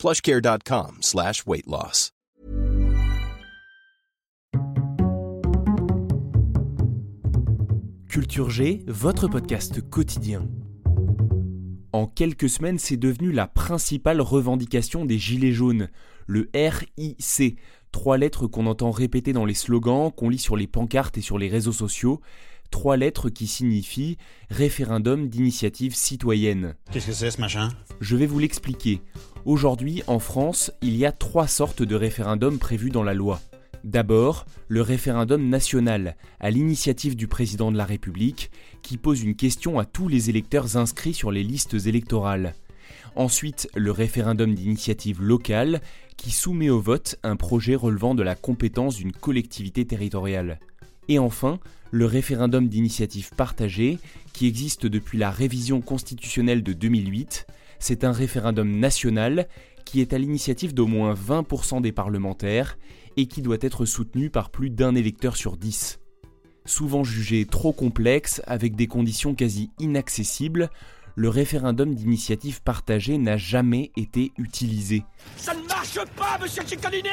plushcare.com slash weight loss. Culture G, votre podcast quotidien. En quelques semaines, c'est devenu la principale revendication des Gilets jaunes, le RIC, trois lettres qu'on entend répéter dans les slogans, qu'on lit sur les pancartes et sur les réseaux sociaux, trois lettres qui signifient référendum d'initiative citoyenne. Qu'est-ce que c'est ce machin? Je vais vous l'expliquer. Aujourd'hui, en France, il y a trois sortes de référendums prévus dans la loi. D'abord, le référendum national, à l'initiative du président de la République, qui pose une question à tous les électeurs inscrits sur les listes électorales. Ensuite, le référendum d'initiative locale, qui soumet au vote un projet relevant de la compétence d'une collectivité territoriale. Et enfin, le référendum d'initiative partagée, qui existe depuis la révision constitutionnelle de 2008. C'est un référendum national qui est à l'initiative d'au moins 20% des parlementaires et qui doit être soutenu par plus d'un électeur sur dix. Souvent jugé trop complexe, avec des conditions quasi inaccessibles, le référendum d'initiative partagée n'a jamais été utilisé. Ça ne marche pas, monsieur Ciccadini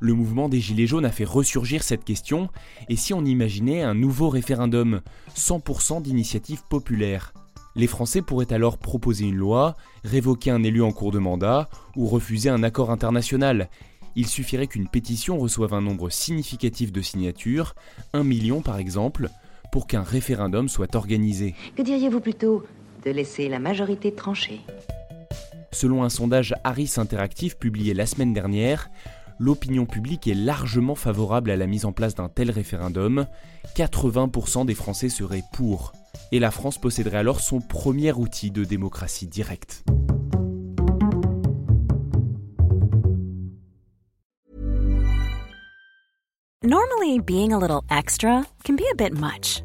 Le mouvement des Gilets jaunes a fait ressurgir cette question, et si on imaginait un nouveau référendum, 100% d'initiative populaire les Français pourraient alors proposer une loi, révoquer un élu en cours de mandat ou refuser un accord international. Il suffirait qu'une pétition reçoive un nombre significatif de signatures, un million par exemple, pour qu'un référendum soit organisé. Que diriez-vous plutôt? De laisser la majorité trancher Selon un sondage Harris Interactive publié la semaine dernière, l'opinion publique est largement favorable à la mise en place d'un tel référendum. 80% des Français seraient pour. Et la France posséderait alors son premier outil de démocratie directe. Normally, being a little extra can be a bit much,